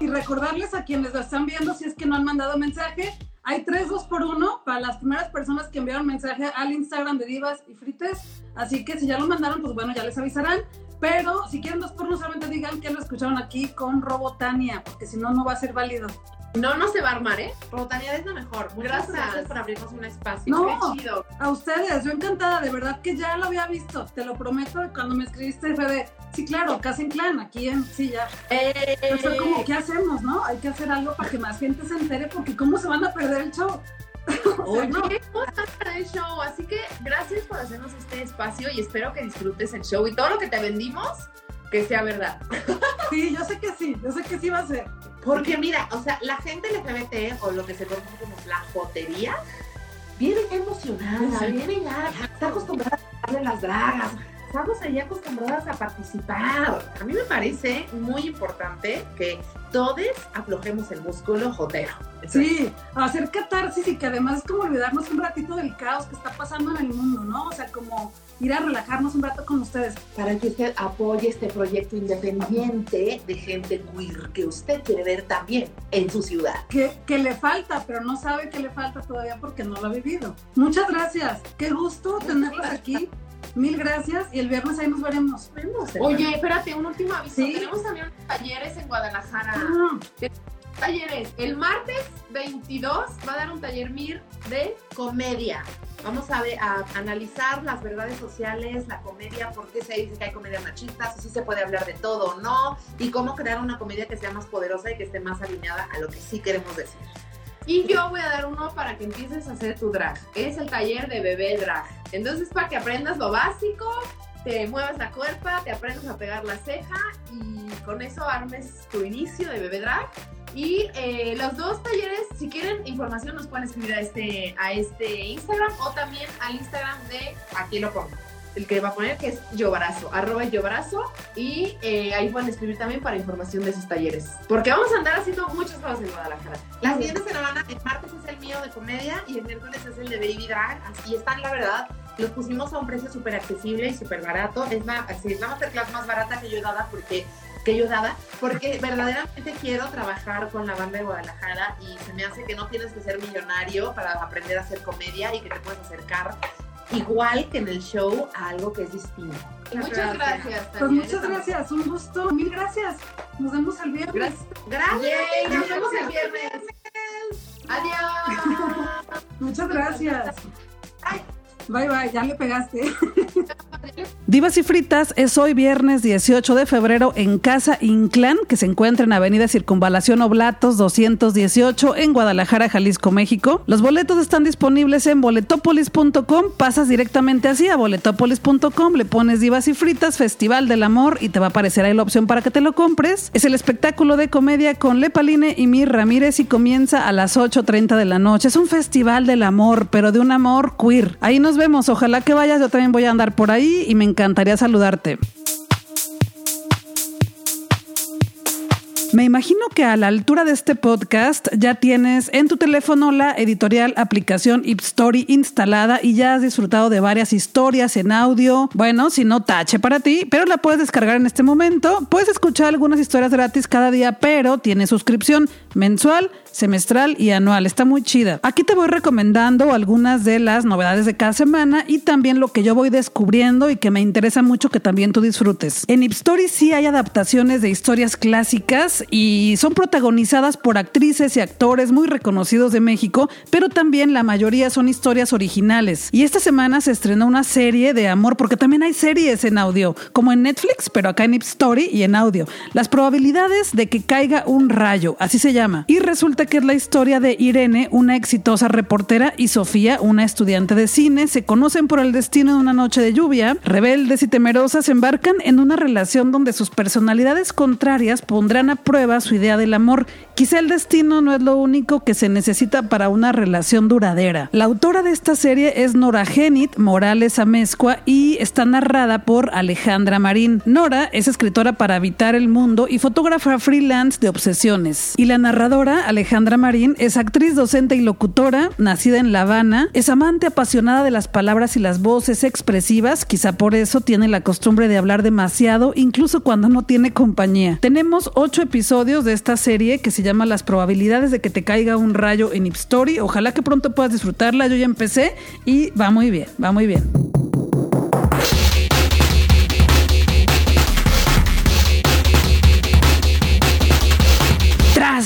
Y recordarles a quienes lo están viendo, si es que no han mandado mensaje, hay tres dos por uno para las primeras personas que enviaron mensaje al Instagram de Divas y Frites. Así que si ya lo mandaron, pues bueno, ya les avisarán. Pero si quieren dos por uno, solamente digan que lo escucharon aquí con Robotania, porque si no, no va a ser válido. No, no se va a armar, ¿eh? Rotanía es lo mejor. Muchas Gracias. gracias, por abrirnos un espacio. No. Qué chido. A ustedes, yo encantada, de verdad que ya lo había visto, te lo prometo, cuando me escribiste fue de, sí, claro, Casa en Clan, aquí en, sí, ya. Pero fue como, ¿qué hacemos, no? Hay que hacer algo para que más gente se entere, porque ¿cómo se van a perder el show? Oye, no. vamos a hacer el show, así que gracias por hacernos este espacio y espero que disfrutes el show y todo lo que te vendimos, que sea verdad. Sí, yo sé que sí, yo sé que sí va a ser. Porque mira, o sea, la gente LGBT o lo que se conoce como la jotería, viene emocionada, Sí. viene ya, está acostumbrada a darle las dragas, estamos ahí acostumbradas a participar. A mí me parece muy importante que todos aflojemos el músculo jotero. Sí, hacer catarsis y que además es como olvidarnos un ratito del caos que está pasando en el mundo, ¿no? O sea, como ir a relajarnos un rato con ustedes. Para que usted apoye este proyecto independiente de gente queer que usted quiere ver también en su ciudad. Que, que le falta, pero no sabe que le falta todavía porque no lo ha vivido. Muchas gracias. Qué gusto tenerlos aquí. Mil gracias y el viernes ahí nos veremos. Vemos, Oye, espérate, un último aviso. Sí. Tenemos también talleres en Guadalajara. Ah, Talleres. El martes 22 va a dar un taller MIR de comedia. Vamos a, ver, a analizar las verdades sociales, la comedia, por qué se dice que hay comedia machista, si sí se puede hablar de todo o no, y cómo crear una comedia que sea más poderosa y que esté más alineada a lo que sí queremos decir. Y yo voy a dar uno para que empieces a hacer tu drag. Es el taller de bebé drag. Entonces, para que aprendas lo básico, te muevas la cuerpa, te aprendas a pegar la ceja y con eso armes tu inicio de bebé drag. Y eh, los dos talleres, si quieren información, nos pueden escribir a este, a este Instagram o también al Instagram de, aquí lo pongo, el que va a poner que es Yobarazo, arroba Yobarazo. Y eh, ahí pueden escribir también para información de sus talleres. Porque vamos a andar haciendo muchas cosas en Guadalajara. La siguiente semana, el martes es el mío de comedia y el miércoles es el de Baby Drag. Así están, la verdad. Los pusimos a un precio súper accesible y súper barato. Es la, así, masterclass más barata que yo he dado porque que yo daba, porque verdaderamente quiero trabajar con la banda de Guadalajara y se me hace que no tienes que ser millonario para aprender a hacer comedia y que te puedes acercar igual que en el show a algo que es distinto. Muchas gracias. Pues también. muchas gracias, un gusto. Mil gracias. Nos vemos el viernes. Gracias. Gracias. Yay, nos vemos el viernes. Adiós. Muchas gracias. Bye, bye, ya le pegaste. Divas y Fritas es hoy viernes 18 de febrero en Casa Inclán, que se encuentra en Avenida Circunvalación Oblatos 218 en Guadalajara, Jalisco, México. Los boletos están disponibles en boletopolis.com. Pasas directamente así a boletopolis.com, le pones Divas y Fritas, Festival del Amor y te va a aparecer ahí la opción para que te lo compres. Es el espectáculo de comedia con Lepaline y Mir Ramírez y comienza a las 8.30 de la noche. Es un festival del amor, pero de un amor queer. Ahí nos vemos, ojalá que vayas, yo también voy a andar por ahí y me encantaría saludarte. Me imagino que a la altura de este podcast ya tienes en tu teléfono la editorial aplicación Story instalada y ya has disfrutado de varias historias en audio. Bueno, si no tache para ti, pero la puedes descargar en este momento. Puedes escuchar algunas historias gratis cada día, pero tiene suscripción mensual semestral y anual. Está muy chida. Aquí te voy recomendando algunas de las novedades de cada semana y también lo que yo voy descubriendo y que me interesa mucho que también tú disfrutes. En Ipstory sí hay adaptaciones de historias clásicas y son protagonizadas por actrices y actores muy reconocidos de México, pero también la mayoría son historias originales. Y esta semana se estrenó una serie de amor, porque también hay series en audio, como en Netflix, pero acá en Ipstory y en audio. Las probabilidades de que caiga un rayo, así se llama. Y resulta que es la historia de Irene, una exitosa reportera, y Sofía, una estudiante de cine. Se conocen por el destino de una noche de lluvia. Rebeldes y temerosas embarcan en una relación donde sus personalidades contrarias pondrán a prueba su idea del amor. Quizá el destino no es lo único que se necesita para una relación duradera. La autora de esta serie es Nora Genit Morales Amezcua y está narrada por Alejandra Marín. Nora es escritora para Habitar el Mundo y fotógrafa freelance de obsesiones. Y la narradora, Alejandra Alejandra Marín es actriz, docente y locutora, nacida en La Habana. Es amante apasionada de las palabras y las voces expresivas. Quizá por eso tiene la costumbre de hablar demasiado, incluso cuando no tiene compañía. Tenemos ocho episodios de esta serie que se llama Las probabilidades de que te caiga un rayo en Ipstory. Ojalá que pronto puedas disfrutarla. Yo ya empecé y va muy bien, va muy bien.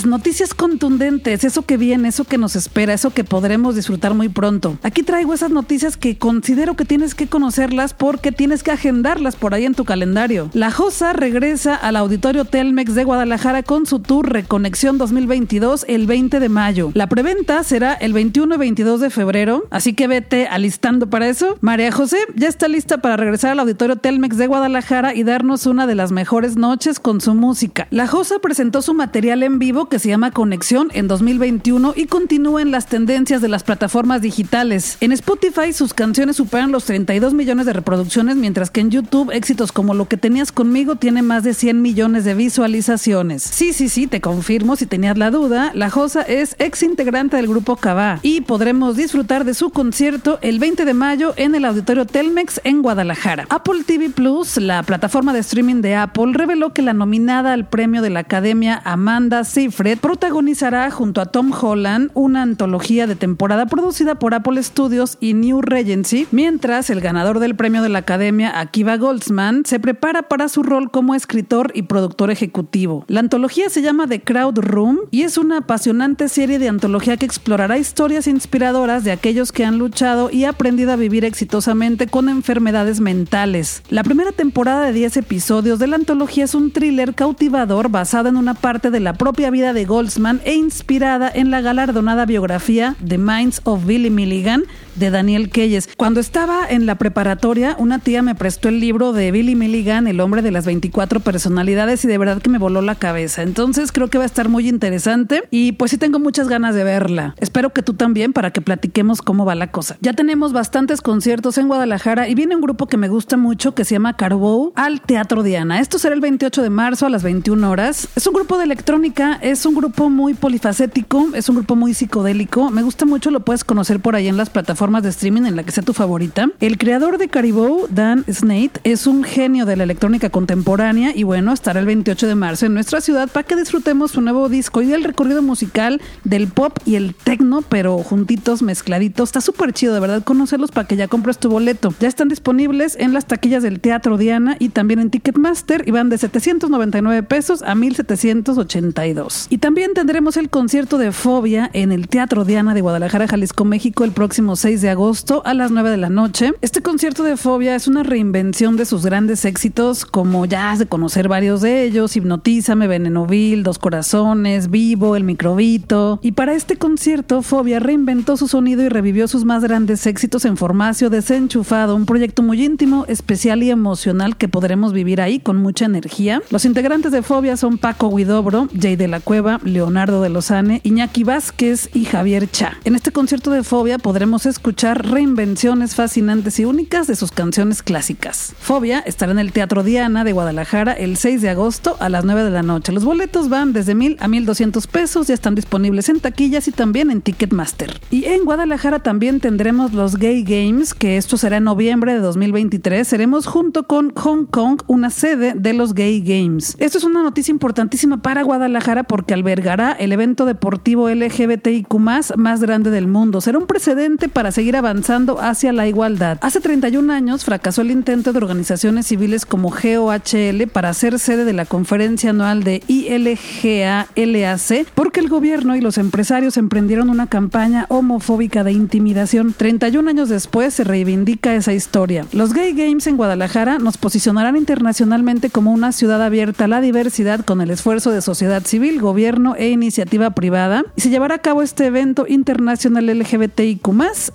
Noticias contundentes, eso que viene, eso que nos espera, eso que podremos disfrutar muy pronto. Aquí traigo esas noticias que considero que tienes que conocerlas porque tienes que agendarlas por ahí en tu calendario. La Josa regresa al Auditorio Telmex de Guadalajara con su tour Reconexión 2022 el 20 de mayo. La preventa será el 21 y 22 de febrero, así que vete alistando para eso. María José ya está lista para regresar al Auditorio Telmex de Guadalajara y darnos una de las mejores noches con su música. La Josa presentó su material en vivo que se llama Conexión en 2021 y continúa en las tendencias de las plataformas digitales. En Spotify sus canciones superan los 32 millones de reproducciones, mientras que en YouTube éxitos como Lo que tenías conmigo tiene más de 100 millones de visualizaciones. Sí, sí, sí, te confirmo si tenías la duda, la Josa es ex integrante del grupo Cabá y podremos disfrutar de su concierto el 20 de mayo en el Auditorio Telmex en Guadalajara. Apple TV Plus, la plataforma de streaming de Apple, reveló que la nominada al premio de la Academia Amanda Seyfried Fred protagonizará junto a Tom Holland una antología de temporada producida por Apple Studios y New Regency, mientras el ganador del premio de la Academia, Akiva Goldsman, se prepara para su rol como escritor y productor ejecutivo. La antología se llama The Crowd Room y es una apasionante serie de antología que explorará historias inspiradoras de aquellos que han luchado y aprendido a vivir exitosamente con enfermedades mentales. La primera temporada de 10 episodios de la antología es un thriller cautivador basado en una parte de la propia vida de Goldsman e inspirada en la galardonada biografía The Minds of Billy Milligan de Daniel Keyes. Cuando estaba en la preparatoria, una tía me prestó el libro de Billy Milligan, El hombre de las 24 personalidades, y de verdad que me voló la cabeza. Entonces creo que va a estar muy interesante y pues sí tengo muchas ganas de verla. Espero que tú también para que platiquemos cómo va la cosa. Ya tenemos bastantes conciertos en Guadalajara y viene un grupo que me gusta mucho que se llama Carbou al Teatro Diana. Esto será el 28 de marzo a las 21 horas. Es un grupo de electrónica, es un grupo muy polifacético, es un grupo muy psicodélico. Me gusta mucho, lo puedes conocer por ahí en las plataformas de streaming en la que sea tu favorita. El creador de Caribou, Dan Snate, es un genio de la electrónica contemporánea y bueno, estará el 28 de marzo en nuestra ciudad para que disfrutemos su nuevo disco y el recorrido musical del pop y el techno, pero juntitos, mezcladitos. Está súper chido, de verdad, conocerlos para que ya compres tu boleto. Ya están disponibles en las taquillas del Teatro Diana y también en Ticketmaster y van de 799 pesos a 1782. Y también tendremos el concierto de Fobia en el Teatro Diana de Guadalajara, Jalisco, México, el próximo 6 de agosto a las 9 de la noche. Este concierto de Fobia es una reinvención de sus grandes éxitos, como ya has de conocer varios de ellos, Hipnotízame, Venenovil, Dos Corazones, Vivo, El Microbito. Y para este concierto, Fobia reinventó su sonido y revivió sus más grandes éxitos en formacio desenchufado, un proyecto muy íntimo, especial y emocional que podremos vivir ahí con mucha energía. Los integrantes de Fobia son Paco Guidobro, Jay de la Cueva, Leonardo de Lozane, Iñaki Vázquez y Javier Cha. En este concierto de Fobia podremos escuchar reinvenciones fascinantes y únicas de sus canciones clásicas. Fobia estará en el Teatro Diana de Guadalajara el 6 de agosto a las 9 de la noche. Los boletos van desde mil a 1200 pesos, ya están disponibles en taquillas y también en Ticketmaster. Y en Guadalajara también tendremos los Gay Games, que esto será en noviembre de 2023. Seremos junto con Hong Kong una sede de los Gay Games. Esto es una noticia importantísima para Guadalajara porque albergará el evento deportivo LGBTIQ más grande del mundo. Será un precedente para seguir avanzando hacia la igualdad. Hace 31 años fracasó el intento de organizaciones civiles como GOHL para ser sede de la conferencia anual de ILGA-LAC porque el gobierno y los empresarios emprendieron una campaña homofóbica de intimidación. 31 años después se reivindica esa historia. Los Gay Games en Guadalajara nos posicionarán internacionalmente como una ciudad abierta a la diversidad con el esfuerzo de sociedad civil, gobierno e iniciativa privada y se llevará a cabo este evento internacional LGBTIQ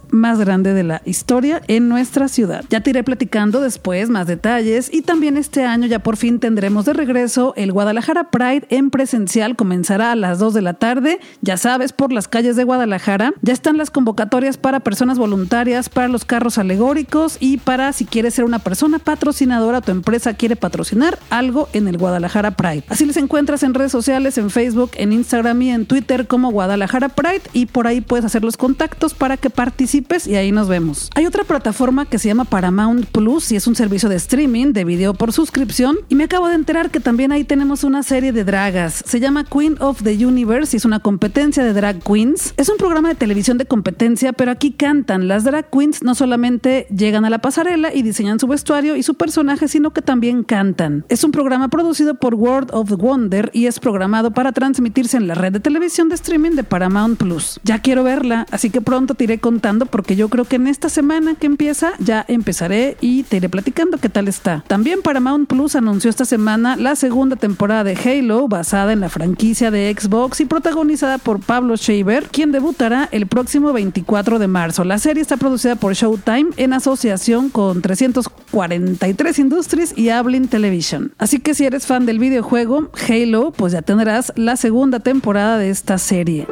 más grande de la historia en nuestra ciudad. Ya te iré platicando después más detalles y también este año ya por fin tendremos de regreso el Guadalajara Pride en presencial. Comenzará a las 2 de la tarde, ya sabes, por las calles de Guadalajara. Ya están las convocatorias para personas voluntarias, para los carros alegóricos y para si quieres ser una persona patrocinadora, tu empresa quiere patrocinar algo en el Guadalajara Pride. Así les encuentras en redes sociales, en Facebook, en Instagram y en Twitter como Guadalajara Pride y por ahí puedes hacer los contactos para que participes y ahí nos vemos. Hay otra plataforma que se llama Paramount Plus y es un servicio de streaming de video por suscripción y me acabo de enterar que también ahí tenemos una serie de dragas. Se llama Queen of the Universe y es una competencia de drag queens. Es un programa de televisión de competencia, pero aquí cantan. Las drag queens no solamente llegan a la pasarela y diseñan su vestuario y su personaje, sino que también cantan. Es un programa producido por World of Wonder y es programado para transmitirse en la red de televisión de streaming de Paramount Plus. Ya quiero verla, así que pronto te iré contando porque yo creo que en esta semana que empieza ya empezaré y te iré platicando qué tal está. También Paramount Plus anunció esta semana la segunda temporada de Halo basada en la franquicia de Xbox y protagonizada por Pablo Shaver, quien debutará el próximo 24 de marzo. La serie está producida por Showtime en asociación con 343 Industries y Ablin Television. Así que si eres fan del videojuego Halo, pues ya tendrás la segunda temporada de esta serie.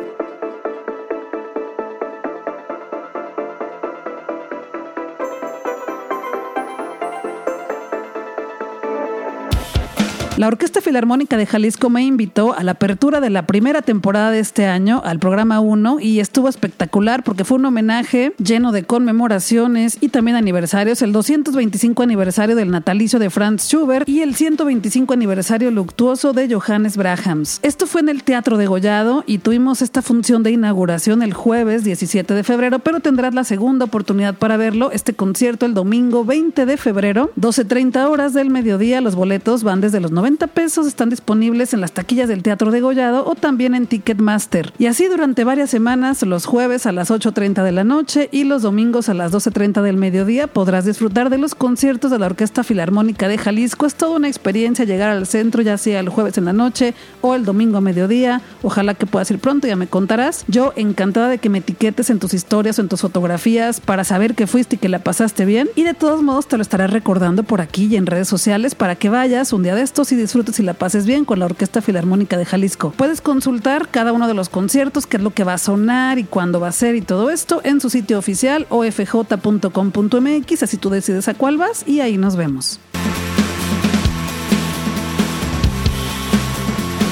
La Orquesta Filarmónica de Jalisco me invitó a la apertura de la primera temporada de este año al programa 1 y estuvo espectacular porque fue un homenaje lleno de conmemoraciones y también aniversarios, el 225 aniversario del natalicio de Franz Schubert y el 125 aniversario luctuoso de Johannes Brahms. Esto fue en el Teatro de Gollado y tuvimos esta función de inauguración el jueves 17 de febrero, pero tendrás la segunda oportunidad para verlo, este concierto el domingo 20 de febrero, 12.30 horas del mediodía, los boletos van desde los 90 pesos están disponibles en las taquillas del Teatro de Gollado o también en Ticketmaster. Y así durante varias semanas, los jueves a las 8.30 de la noche y los domingos a las 12.30 del mediodía podrás disfrutar de los conciertos de la Orquesta Filarmónica de Jalisco. Es toda una experiencia llegar al centro, ya sea el jueves en la noche o el domingo a mediodía. Ojalá que puedas ir pronto, ya me contarás. Yo encantada de que me etiquetes en tus historias o en tus fotografías para saber que fuiste y que la pasaste bien. Y de todos modos te lo estaré recordando por aquí y en redes sociales para que vayas un día de estos y disfrutes y la pases bien con la Orquesta Filarmónica de Jalisco. Puedes consultar cada uno de los conciertos, qué es lo que va a sonar y cuándo va a ser y todo esto en su sitio oficial ofj.com.mx, así tú decides a cuál vas y ahí nos vemos.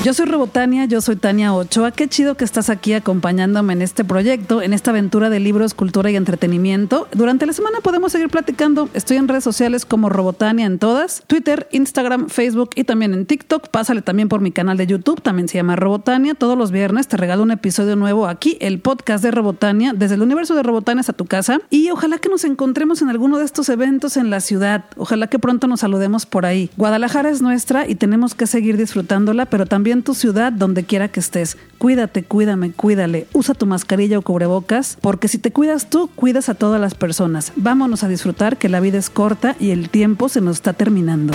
Yo soy Robotania, yo soy Tania Ochoa. Qué chido que estás aquí acompañándome en este proyecto, en esta aventura de libros, cultura y entretenimiento. Durante la semana podemos seguir platicando. Estoy en redes sociales como Robotania en todas: Twitter, Instagram, Facebook y también en TikTok. Pásale también por mi canal de YouTube, también se llama Robotania. Todos los viernes te regalo un episodio nuevo aquí, el podcast de Robotania, desde el universo de Robotania a tu casa. Y ojalá que nos encontremos en alguno de estos eventos en la ciudad. Ojalá que pronto nos saludemos por ahí. Guadalajara es nuestra y tenemos que seguir disfrutándola, pero también cambió en tu ciudad, donde quiera que estés. Cuídate, cuídame, cuídale. Usa tu mascarilla o cubrebocas, porque si te cuidas tú, cuidas a todas las personas. Vámonos a disfrutar que la vida es corta y el tiempo se nos está terminando.